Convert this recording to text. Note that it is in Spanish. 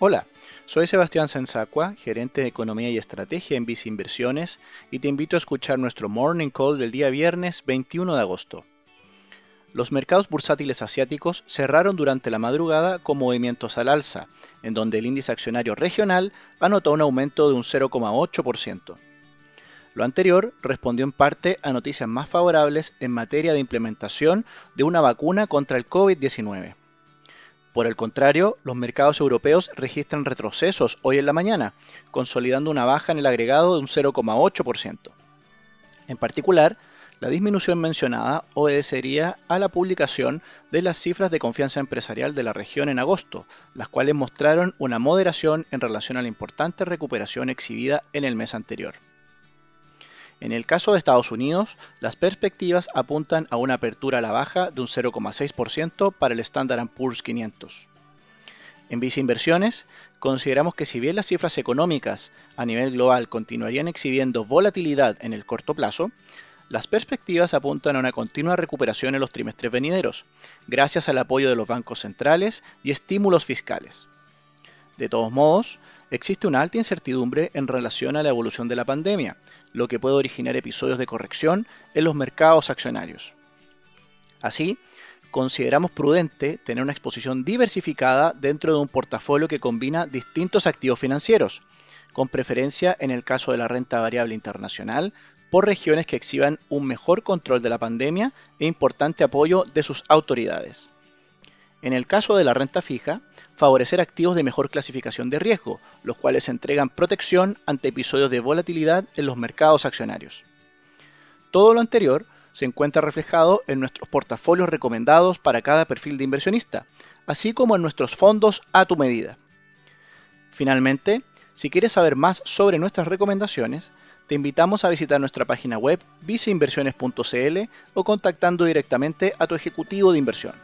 Hola, soy Sebastián Sensacua, gerente de Economía y Estrategia en Vice Inversiones, y te invito a escuchar nuestro Morning Call del día viernes 21 de agosto. Los mercados bursátiles asiáticos cerraron durante la madrugada con movimientos al alza, en donde el índice accionario regional anotó un aumento de un 0,8%. Lo anterior respondió en parte a noticias más favorables en materia de implementación de una vacuna contra el COVID-19. Por el contrario, los mercados europeos registran retrocesos hoy en la mañana, consolidando una baja en el agregado de un 0,8%. En particular, la disminución mencionada obedecería a la publicación de las cifras de confianza empresarial de la región en agosto, las cuales mostraron una moderación en relación a la importante recuperación exhibida en el mes anterior. En el caso de Estados Unidos, las perspectivas apuntan a una apertura a la baja de un 0,6% para el Standard Poor's 500. En Visa Inversiones, consideramos que si bien las cifras económicas a nivel global continuarían exhibiendo volatilidad en el corto plazo, las perspectivas apuntan a una continua recuperación en los trimestres venideros, gracias al apoyo de los bancos centrales y estímulos fiscales. De todos modos, existe una alta incertidumbre en relación a la evolución de la pandemia, lo que puede originar episodios de corrección en los mercados accionarios. Así, consideramos prudente tener una exposición diversificada dentro de un portafolio que combina distintos activos financieros, con preferencia en el caso de la renta variable internacional por regiones que exhiban un mejor control de la pandemia e importante apoyo de sus autoridades. En el caso de la renta fija, favorecer activos de mejor clasificación de riesgo, los cuales entregan protección ante episodios de volatilidad en los mercados accionarios. Todo lo anterior se encuentra reflejado en nuestros portafolios recomendados para cada perfil de inversionista, así como en nuestros fondos a tu medida. Finalmente, si quieres saber más sobre nuestras recomendaciones, te invitamos a visitar nuestra página web viceinversiones.cl o contactando directamente a tu ejecutivo de inversión.